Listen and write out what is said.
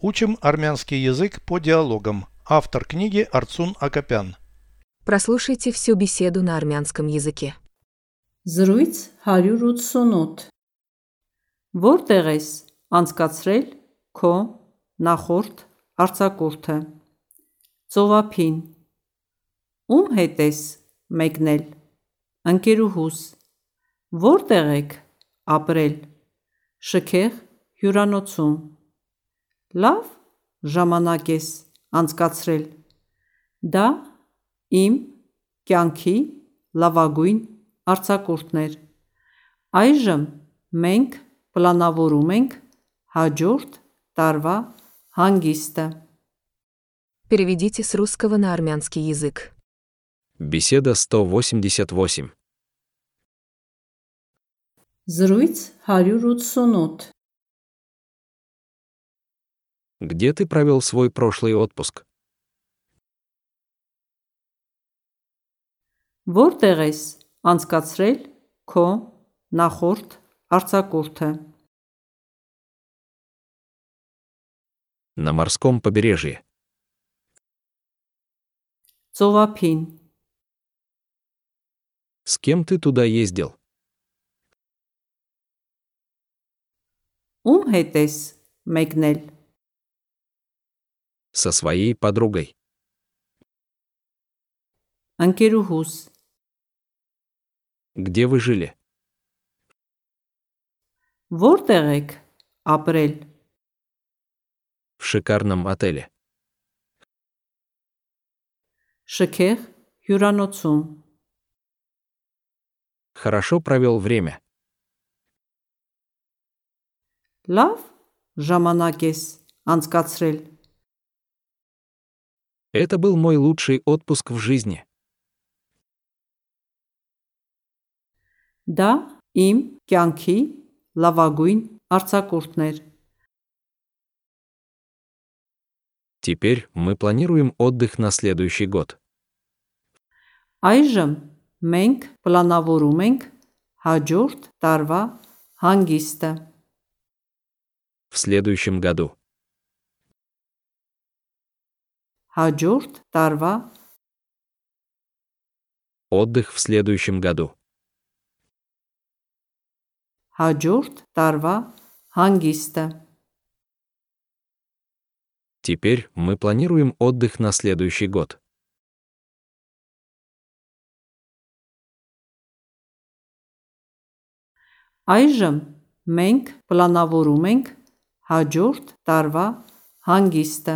Учим армянский язык по диалогам. Автор книги Арцун Акопян. Прослушайте всю беседу на армянском языке. Զրույց 188 Որտեղ ես անցկացրել քո նախորդ արձակուրդը Ծովափին Ում հետ ես մեկնել Ընկերուհուս Որտեղ եք ապրել Շքեղ հյուրանոցում Լավ ժամանակ ես անցկացրել Դա իմ կյանքի լավագույն արձակուրդն էր Այժմ մենք պլանավորում ենք հաջորդ տարվա հանգիստը Переведите с русского на армянский язык. Беседа 188. Զրույց 188 Где ты провел свой прошлый отпуск? Որտեղ ես անցկացրել քո նախորդ արձակուրդը На морском побережье. Ծովափին С кем ты туда ездил? Ում հետ ես մեկնել Со своей подругой. Ընկերուհուս Где вы жили? Որտեղ եք ապրել В шикарном отеле. Շքեղ հյուրանոցում Хорошо провел время. Լավ ժամանակ ես անցկացրել Это был мой лучший отпуск в жизни. Դա իմ կյանքի լավագույն արձակուրդն էր Теперь мы планируем отдых на следующий год. Այժմ մենք պլանավորում ենք հաջորդ տարվա հանգիստը В следующем году. հաջորդ տարվա Отдых в следующем году. հաջորդ տարվա հանգիստը Теперь мы планируем отдых на следующий год. Այժմ մենք պլանավորում ենք հաջորդ տարվա հանգիստը